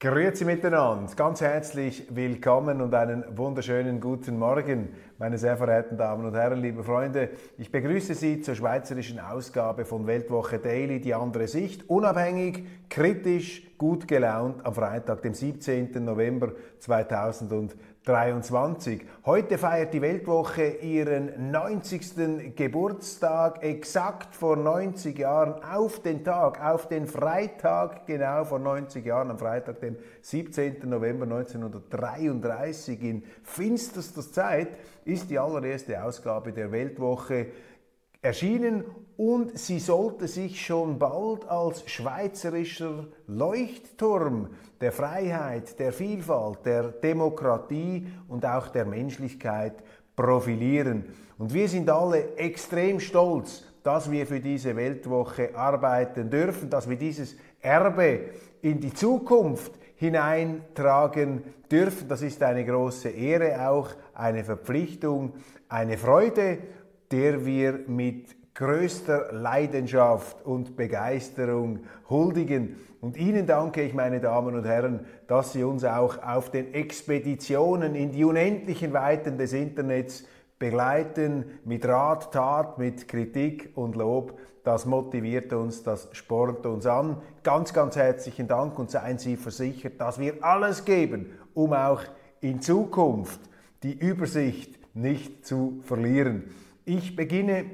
Grüezi miteinander, ganz herzlich willkommen und einen wunderschönen guten Morgen, meine sehr verehrten Damen und Herren, liebe Freunde. Ich begrüße Sie zur schweizerischen Ausgabe von Weltwoche Daily, die andere Sicht, unabhängig, kritisch, gut gelaunt am Freitag, dem 17. November 2020. 23. Heute feiert die Weltwoche ihren 90. Geburtstag, exakt vor 90 Jahren, auf den Tag, auf den Freitag, genau vor 90 Jahren, am Freitag, dem 17. November 1933, in finsterster Zeit, ist die allererste Ausgabe der Weltwoche erschienen und sie sollte sich schon bald als schweizerischer Leuchtturm der Freiheit, der Vielfalt, der Demokratie und auch der Menschlichkeit profilieren. Und wir sind alle extrem stolz, dass wir für diese Weltwoche arbeiten dürfen, dass wir dieses Erbe in die Zukunft hineintragen dürfen. Das ist eine große Ehre, auch eine Verpflichtung, eine Freude der wir mit größter Leidenschaft und Begeisterung huldigen. Und Ihnen danke ich, meine Damen und Herren, dass Sie uns auch auf den Expeditionen in die unendlichen Weiten des Internets begleiten, mit Rat, Tat, mit Kritik und Lob. Das motiviert uns, das spornt uns an. Ganz, ganz herzlichen Dank und seien Sie versichert, dass wir alles geben, um auch in Zukunft die Übersicht nicht zu verlieren. Ich beginne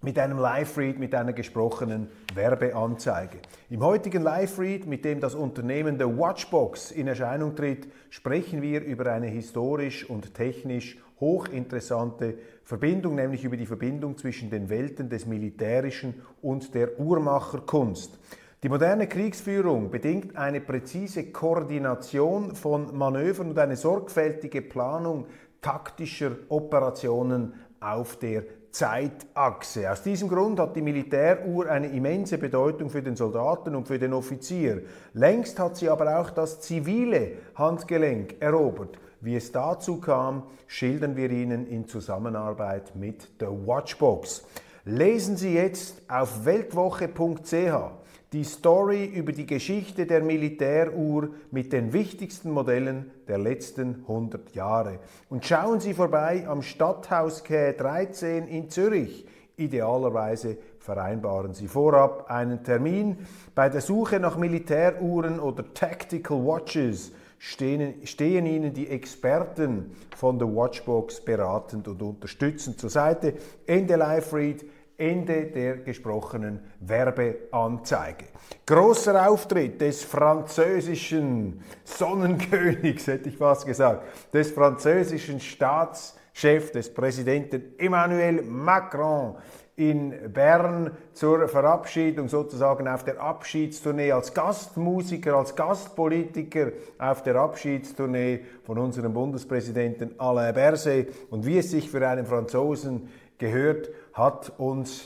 mit einem Live-Read, mit einer gesprochenen Werbeanzeige. Im heutigen Live-Read, mit dem das Unternehmen der Watchbox in Erscheinung tritt, sprechen wir über eine historisch und technisch hochinteressante Verbindung, nämlich über die Verbindung zwischen den Welten des Militärischen und der Uhrmacherkunst. Die moderne Kriegsführung bedingt eine präzise Koordination von Manövern und eine sorgfältige Planung taktischer Operationen auf der Zeitachse. Aus diesem Grund hat die Militäruhr eine immense Bedeutung für den Soldaten und für den Offizier. Längst hat sie aber auch das zivile Handgelenk erobert. Wie es dazu kam, schildern wir Ihnen in Zusammenarbeit mit der Watchbox. Lesen Sie jetzt auf weltwoche.ch die Story über die Geschichte der Militäruhr mit den wichtigsten Modellen der letzten 100 Jahre. Und schauen Sie vorbei am Stadthaus K 13 in Zürich. Idealerweise vereinbaren Sie vorab einen Termin. Bei der Suche nach Militäruhren oder Tactical Watches stehen, stehen Ihnen die Experten von der Watchbox beratend und unterstützend zur Seite. Ende Live Read Ende der gesprochenen Werbeanzeige. Großer Auftritt des französischen Sonnenkönigs, hätte ich fast gesagt, des französischen Staatschefs, des Präsidenten Emmanuel Macron in Bern zur Verabschiedung sozusagen auf der Abschiedstournee als Gastmusiker, als Gastpolitiker auf der Abschiedstournee von unserem Bundespräsidenten Alain Berset. Und wie es sich für einen Franzosen gehört, hat uns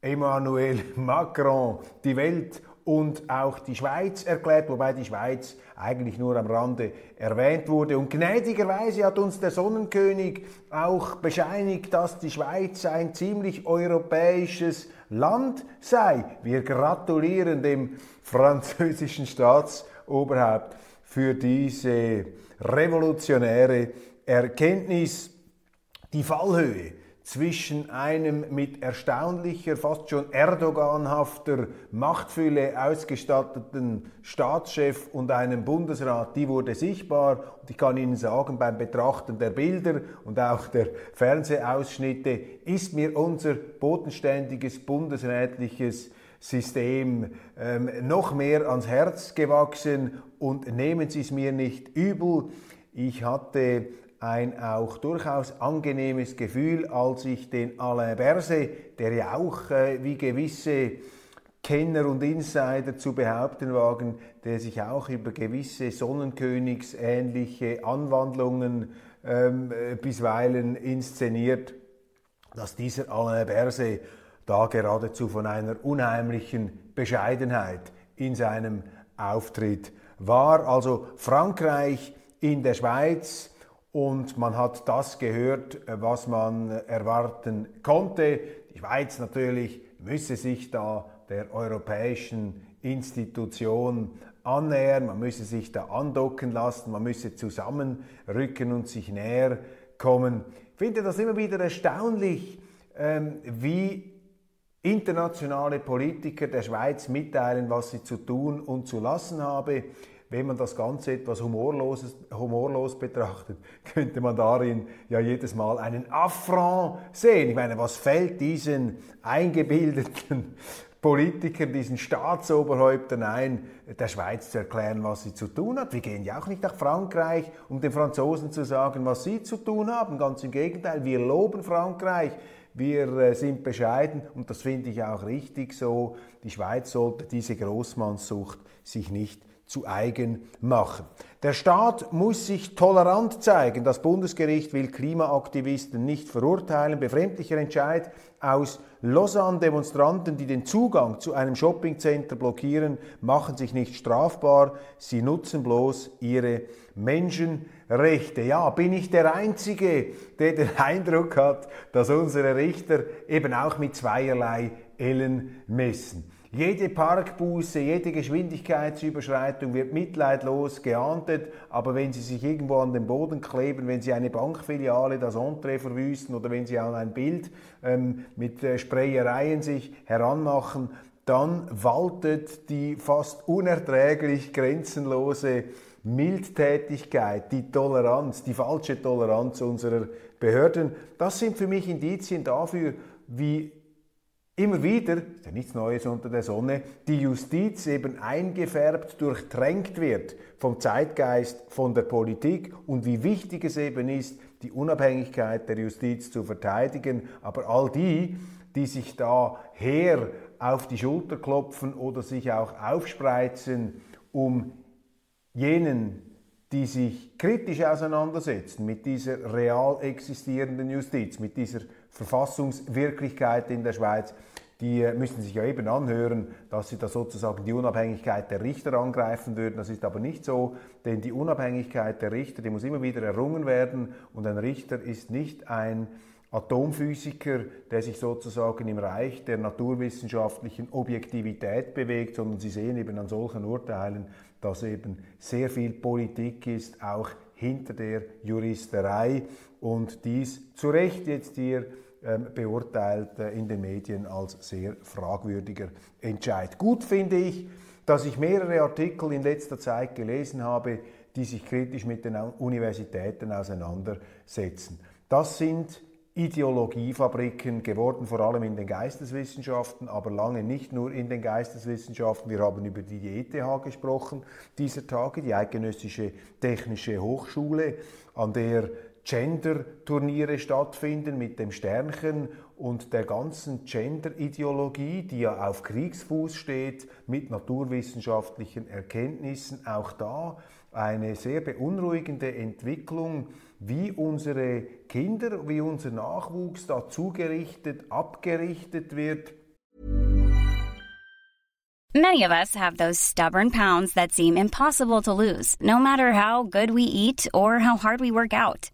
Emmanuel Macron die Welt und auch die Schweiz erklärt, wobei die Schweiz eigentlich nur am Rande erwähnt wurde. Und gnädigerweise hat uns der Sonnenkönig auch bescheinigt, dass die Schweiz ein ziemlich europäisches Land sei. Wir gratulieren dem französischen Staatsoberhaupt für diese revolutionäre Erkenntnis. Die Fallhöhe zwischen einem mit erstaunlicher, fast schon Erdoganhafter Machtfülle ausgestatteten Staatschef und einem Bundesrat, die wurde sichtbar. Und ich kann Ihnen sagen, beim Betrachten der Bilder und auch der Fernsehausschnitte ist mir unser bodenständiges bundesrätliches System ähm, noch mehr ans Herz gewachsen und nehmen Sie es mir nicht übel. Ich hatte ein auch durchaus angenehmes Gefühl, als ich den Alain Berset, der ja auch äh, wie gewisse Kenner und Insider zu behaupten wagen, der sich auch über gewisse Sonnenkönigsähnliche Anwandlungen ähm, äh, bisweilen inszeniert, dass dieser Alain Berset da geradezu von einer unheimlichen Bescheidenheit in seinem Auftritt war. Also Frankreich in der Schweiz und man hat das gehört, was man erwarten konnte. Die Schweiz natürlich müsse sich da der europäischen Institution annähern, man müsse sich da andocken lassen, man müsse zusammenrücken und sich näher kommen. Ich finde das immer wieder erstaunlich, ähm, wie internationale Politiker der Schweiz mitteilen, was sie zu tun und zu lassen habe. Wenn man das Ganze etwas humorlos, humorlos betrachtet, könnte man darin ja jedes Mal einen Affront sehen. Ich meine, was fällt diesen eingebildeten Politikern, diesen Staatsoberhäuptern ein, der Schweiz zu erklären, was sie zu tun hat. Wir gehen ja auch nicht nach Frankreich, um den Franzosen zu sagen, was sie zu tun haben. Ganz im Gegenteil, wir loben Frankreich. Wir äh, sind bescheiden und das finde ich auch richtig so. Die Schweiz sollte diese Großmannssucht sich nicht zu eigen machen. Der Staat muss sich tolerant zeigen. Das Bundesgericht will Klimaaktivisten nicht verurteilen. Befremdlicher Entscheid aus Lausanne. Demonstranten, die den Zugang zu einem Shoppingcenter blockieren, machen sich nicht strafbar. Sie nutzen bloß ihre Menschenrechte. Ja, bin ich der Einzige, der den Eindruck hat, dass unsere Richter eben auch mit zweierlei Ellen messen. Jede Parkbuße, jede Geschwindigkeitsüberschreitung wird mitleidlos geahndet, aber wenn Sie sich irgendwo an den Boden kleben, wenn Sie eine Bankfiliale, das Entree verwüsten oder wenn Sie an ein Bild ähm, mit äh, Sprayereien sich heranmachen, dann waltet die fast unerträglich grenzenlose Mildtätigkeit, die Toleranz, die falsche Toleranz unserer Behörden. Das sind für mich Indizien dafür, wie immer wieder, ist ja nichts Neues unter der Sonne, die Justiz eben eingefärbt, durchtränkt wird vom Zeitgeist, von der Politik und wie wichtig es eben ist, die Unabhängigkeit der Justiz zu verteidigen. Aber all die, die sich da her auf die Schulter klopfen oder sich auch aufspreizen, um jenen, die sich kritisch auseinandersetzen mit dieser real existierenden Justiz, mit dieser Verfassungswirklichkeit in der Schweiz, die müssen sich ja eben anhören, dass sie da sozusagen die Unabhängigkeit der Richter angreifen würden. Das ist aber nicht so, denn die Unabhängigkeit der Richter, die muss immer wieder errungen werden und ein Richter ist nicht ein Atomphysiker, der sich sozusagen im Reich der naturwissenschaftlichen Objektivität bewegt, sondern Sie sehen eben an solchen Urteilen, dass eben sehr viel Politik ist, auch hinter der Juristerei und dies zu Recht jetzt hier beurteilt äh, in den Medien als sehr fragwürdiger Entscheid. Gut finde ich, dass ich mehrere Artikel in letzter Zeit gelesen habe, die sich kritisch mit den Universitäten auseinandersetzen. Das sind Ideologiefabriken geworden, vor allem in den Geisteswissenschaften, aber lange nicht nur in den Geisteswissenschaften. Wir haben über die ETH gesprochen dieser Tage, die Eidgenössische Technische Hochschule, an der Gender-Turniere stattfinden mit dem Sternchen und der ganzen Gender-Ideologie, die ja auf Kriegsfuß steht, mit naturwissenschaftlichen Erkenntnissen. Auch da eine sehr beunruhigende Entwicklung, wie unsere Kinder, wie unser Nachwuchs da zugerichtet, abgerichtet wird. Many of us have those stubborn pounds that seem impossible to lose, no matter how good we eat or how hard we work out.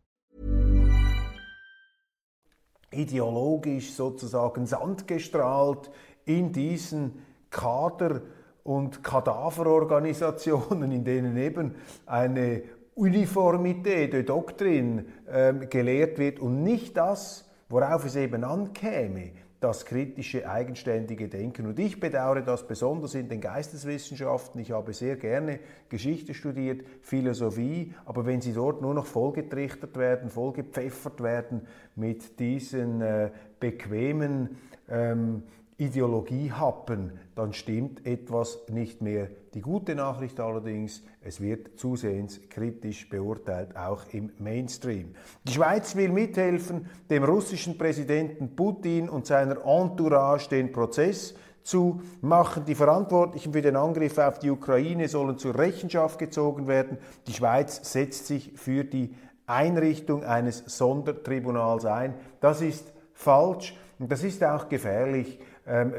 Ideologisch sozusagen Sand gestrahlt in diesen Kader- und Kadaverorganisationen, in denen eben eine Uniformität, eine Doktrin ähm, gelehrt wird und nicht das, worauf es eben ankäme, das kritische, eigenständige Denken. Und ich bedauere das besonders in den Geisteswissenschaften. Ich habe sehr gerne Geschichte studiert, Philosophie, aber wenn sie dort nur noch vollgetrichtert werden, vollgepfeffert werden mit diesen äh, bequemen ähm, Ideologiehappen, dann stimmt etwas nicht mehr. Die gute Nachricht allerdings, es wird zusehends kritisch beurteilt, auch im Mainstream. Die Schweiz will mithelfen, dem russischen Präsidenten Putin und seiner Entourage den Prozess zu machen. Die Verantwortlichen für den Angriff auf die Ukraine sollen zur Rechenschaft gezogen werden. Die Schweiz setzt sich für die Einrichtung eines Sondertribunals ein. Das ist falsch und das ist auch gefährlich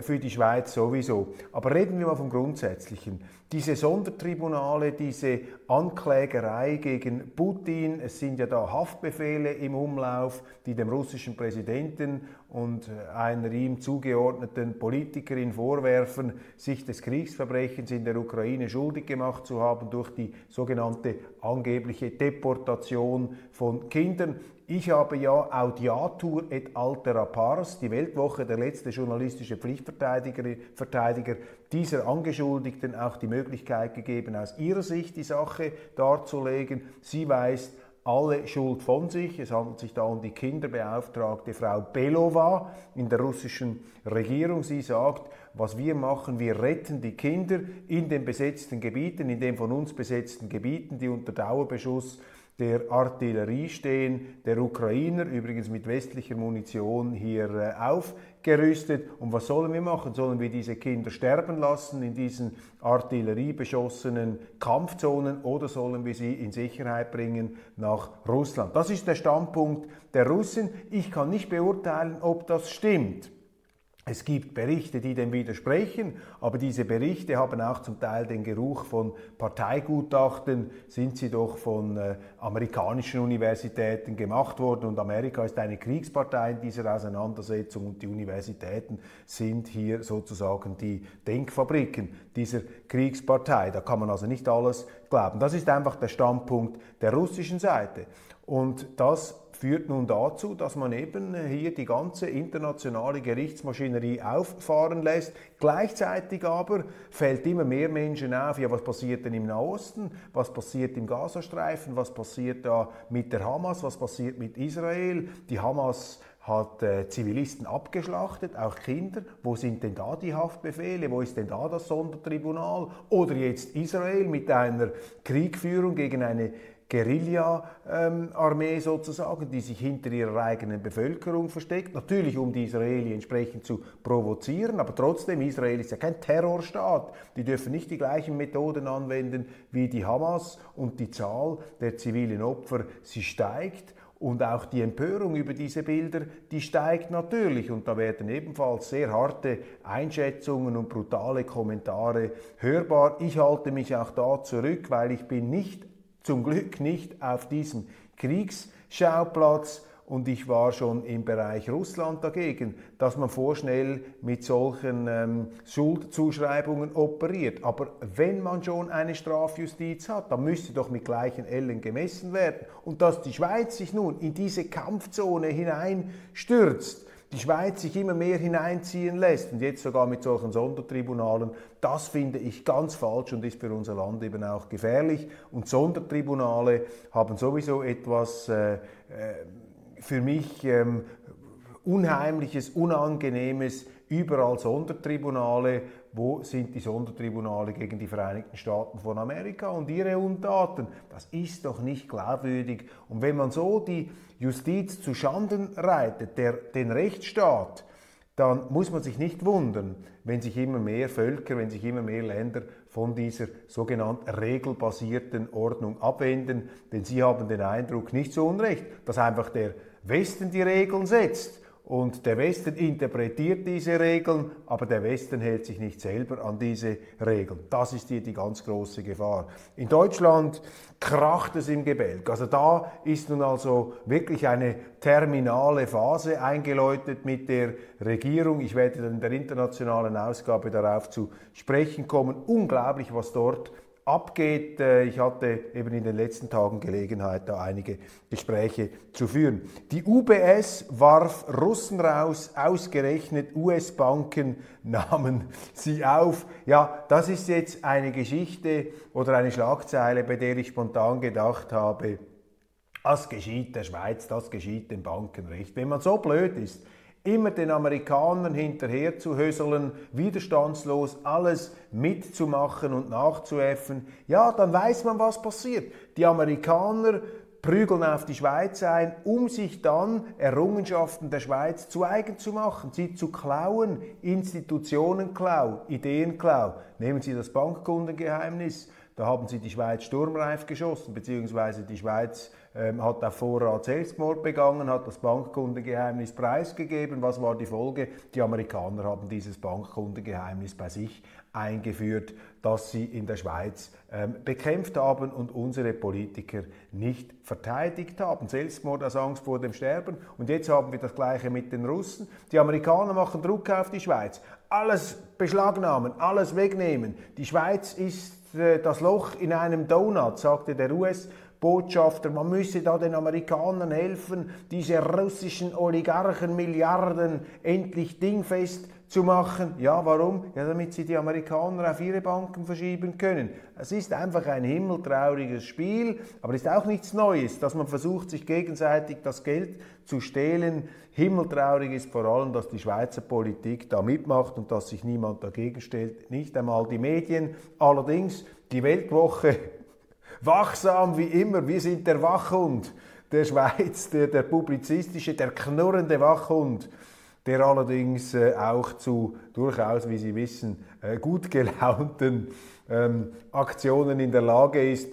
für die Schweiz sowieso. Aber reden wir mal vom Grundsätzlichen. Diese Sondertribunale, diese Anklägerei gegen Putin, es sind ja da Haftbefehle im Umlauf, die dem russischen Präsidenten und einer ihm zugeordneten Politikerin vorwerfen, sich des Kriegsverbrechens in der Ukraine schuldig gemacht zu haben durch die sogenannte angebliche Deportation von Kindern. Ich habe ja Audiatur et altera pars, die Weltwoche, der letzte journalistische Pflichtverteidiger Verteidiger dieser Angeschuldigten auch die Möglichkeit gegeben, aus ihrer Sicht die Sache darzulegen. Sie weist alle Schuld von sich. Es handelt sich da um die Kinderbeauftragte Frau Belova in der russischen Regierung. Sie sagt, was wir machen, wir retten die Kinder in den besetzten Gebieten, in den von uns besetzten Gebieten, die unter Dauerbeschuss der Artillerie stehen, der Ukrainer, übrigens mit westlicher Munition hier äh, aufgerüstet. Und was sollen wir machen? Sollen wir diese Kinder sterben lassen in diesen artilleriebeschossenen Kampfzonen oder sollen wir sie in Sicherheit bringen nach Russland? Das ist der Standpunkt der Russen. Ich kann nicht beurteilen, ob das stimmt. Es gibt Berichte, die dem widersprechen, aber diese Berichte haben auch zum Teil den Geruch von Parteigutachten, sind sie doch von äh, amerikanischen Universitäten gemacht worden und Amerika ist eine Kriegspartei in dieser Auseinandersetzung und die Universitäten sind hier sozusagen die Denkfabriken dieser Kriegspartei. Da kann man also nicht alles glauben. Das ist einfach der Standpunkt der russischen Seite. Und das führt nun dazu, dass man eben hier die ganze internationale Gerichtsmaschinerie auffahren lässt. Gleichzeitig aber fällt immer mehr Menschen auf, ja, was passiert denn im Nahosten, was passiert im Gazastreifen, was passiert da mit der Hamas, was passiert mit Israel. Die Hamas hat äh, Zivilisten abgeschlachtet, auch Kinder. Wo sind denn da die Haftbefehle? Wo ist denn da das Sondertribunal? Oder jetzt Israel mit einer Kriegführung gegen eine Guerilla-Armee sozusagen, die sich hinter ihrer eigenen Bevölkerung versteckt. Natürlich, um die Israeli entsprechend zu provozieren, aber trotzdem, Israel ist ja kein Terrorstaat. Die dürfen nicht die gleichen Methoden anwenden wie die Hamas und die Zahl der zivilen Opfer, sie steigt. Und auch die Empörung über diese Bilder, die steigt natürlich. Und da werden ebenfalls sehr harte Einschätzungen und brutale Kommentare hörbar. Ich halte mich auch da zurück, weil ich bin nicht zum Glück nicht auf diesem Kriegsschauplatz und ich war schon im Bereich Russland dagegen, dass man vorschnell mit solchen ähm, Schuldzuschreibungen operiert. Aber wenn man schon eine Strafjustiz hat, dann müsste doch mit gleichen Ellen gemessen werden. Und dass die Schweiz sich nun in diese Kampfzone hineinstürzt, die Schweiz sich immer mehr hineinziehen lässt und jetzt sogar mit solchen Sondertribunalen, das finde ich ganz falsch und ist für unser Land eben auch gefährlich. Und Sondertribunale haben sowieso etwas äh, äh für mich ähm, Unheimliches, Unangenehmes, überall Sondertribunale. Wo sind die Sondertribunale gegen die Vereinigten Staaten von Amerika und ihre Untaten? Das ist doch nicht glaubwürdig. Und wenn man so die Justiz zu Schanden reitet, der, den Rechtsstaat, dann muss man sich nicht wundern, wenn sich immer mehr Völker, wenn sich immer mehr Länder von dieser sogenannten regelbasierten Ordnung abwenden, denn sie haben den Eindruck, nicht zu Unrecht, dass einfach der Westen die Regeln setzt und der Westen interpretiert diese Regeln, aber der Westen hält sich nicht selber an diese Regeln. Das ist hier die ganz große Gefahr. In Deutschland kracht es im Gebälk. Also da ist nun also wirklich eine terminale Phase eingeläutet mit der Regierung. Ich werde dann in der internationalen Ausgabe darauf zu sprechen kommen. Unglaublich, was dort abgeht. Äh, ich hatte eben in den letzten Tagen Gelegenheit, da einige Gespräche zu führen. Die UBS warf Russen raus, ausgerechnet US-Banken nahmen sie auf. Ja, das ist jetzt eine Geschichte oder eine Schlagzeile, bei der ich spontan gedacht habe, das geschieht der Schweiz, das geschieht dem Bankenrecht. Wenn man so blöd ist, immer den Amerikanern hinterher zu höseln, widerstandslos alles mitzumachen und nachzuäffen, ja, dann weiß man, was passiert. Die Amerikaner prügeln auf die Schweiz ein, um sich dann Errungenschaften der Schweiz zu eigen zu machen, sie zu klauen, Institutionenklau, Ideenklau. Nehmen Sie das Bankkundengeheimnis, da haben sie die Schweiz sturmreif geschossen, beziehungsweise die Schweiz ähm, hat auf Vorrat Selbstmord begangen, hat das Bankkundengeheimnis preisgegeben. Was war die Folge? Die Amerikaner haben dieses Bankkundengeheimnis bei sich eingeführt, das sie in der Schweiz ähm, bekämpft haben und unsere Politiker nicht verteidigt haben. Selbstmord aus Angst vor dem Sterben. Und jetzt haben wir das Gleiche mit den Russen. Die Amerikaner machen Druck auf die Schweiz. Alles beschlagnahmen, alles wegnehmen. Die Schweiz ist das Loch in einem Donut, sagte der US. Botschafter, man müsse da den Amerikanern helfen, diese russischen Oligarchen Milliarden endlich dingfest zu machen. Ja, warum? Ja, damit sie die Amerikaner auf ihre Banken verschieben können. Es ist einfach ein himmeltrauriges Spiel, aber es ist auch nichts Neues, dass man versucht, sich gegenseitig das Geld zu stehlen. Himmeltraurig ist vor allem, dass die Schweizer Politik da mitmacht und dass sich niemand dagegen stellt, nicht einmal die Medien. Allerdings die Weltwoche Wachsam wie immer, wir sind der Wachhund der Schweiz, der, der publizistische, der knurrende Wachhund, der allerdings äh, auch zu durchaus, wie Sie wissen, äh, gut gelaunten ähm, Aktionen in der Lage ist.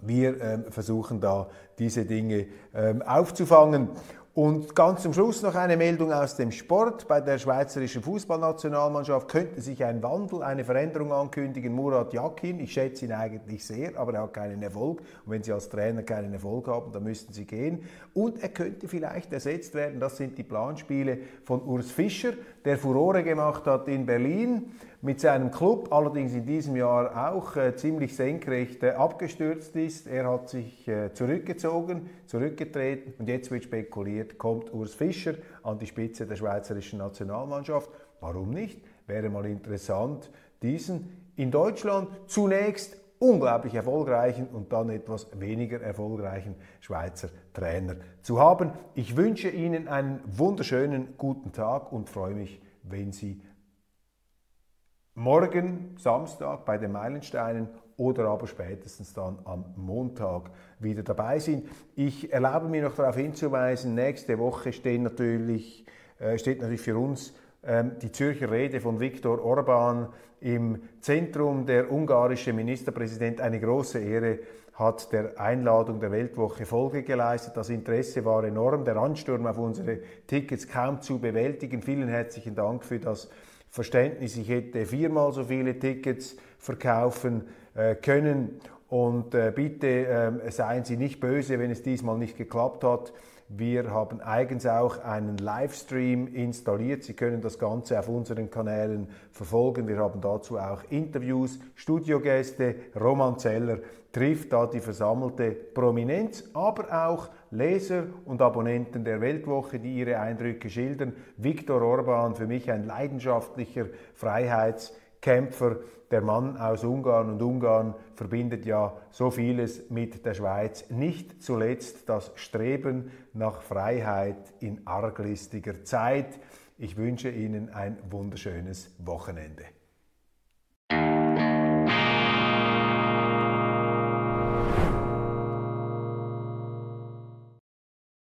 Wir ähm, versuchen da diese Dinge ähm, aufzufangen. Und ganz zum Schluss noch eine Meldung aus dem Sport. Bei der schweizerischen Fußballnationalmannschaft könnte sich ein Wandel, eine Veränderung ankündigen. Murat Yakin, ich schätze ihn eigentlich sehr, aber er hat keinen Erfolg. Und wenn Sie als Trainer keinen Erfolg haben, dann müssten Sie gehen. Und er könnte vielleicht ersetzt werden, das sind die Planspiele von Urs Fischer, der Furore gemacht hat in Berlin mit seinem Club, allerdings in diesem Jahr auch äh, ziemlich senkrecht äh, abgestürzt ist. Er hat sich äh, zurückgezogen, zurückgetreten und jetzt wird spekuliert, kommt Urs Fischer an die Spitze der schweizerischen Nationalmannschaft. Warum nicht? Wäre mal interessant, diesen in Deutschland zunächst unglaublich erfolgreichen und dann etwas weniger erfolgreichen Schweizer Trainer zu haben. Ich wünsche Ihnen einen wunderschönen guten Tag und freue mich, wenn Sie morgen Samstag bei den Meilensteinen oder aber spätestens dann am Montag wieder dabei sind. Ich erlaube mir noch darauf hinzuweisen, nächste Woche stehen natürlich, äh, steht natürlich für uns die Zürcher Rede von Viktor Orban im Zentrum. Der ungarische Ministerpräsident, eine große Ehre, hat der Einladung der Weltwoche Folge geleistet. Das Interesse war enorm, der Ansturm auf unsere Tickets kaum zu bewältigen. Vielen herzlichen Dank für das Verständnis, ich hätte viermal so viele Tickets verkaufen äh, können. Und äh, bitte äh, seien Sie nicht böse, wenn es diesmal nicht geklappt hat. Wir haben eigens auch einen Livestream installiert. Sie können das Ganze auf unseren Kanälen verfolgen. Wir haben dazu auch Interviews, Studiogäste. Roman Zeller trifft da die versammelte Prominenz, aber auch Leser und Abonnenten der Weltwoche, die ihre Eindrücke schildern. Viktor Orban, für mich ein leidenschaftlicher Freiheitskämpfer, der Mann aus Ungarn und Ungarn verbindet ja so vieles mit der Schweiz. Nicht zuletzt das Streben nach Freiheit in arglistiger Zeit. Ich wünsche Ihnen ein wunderschönes Wochenende.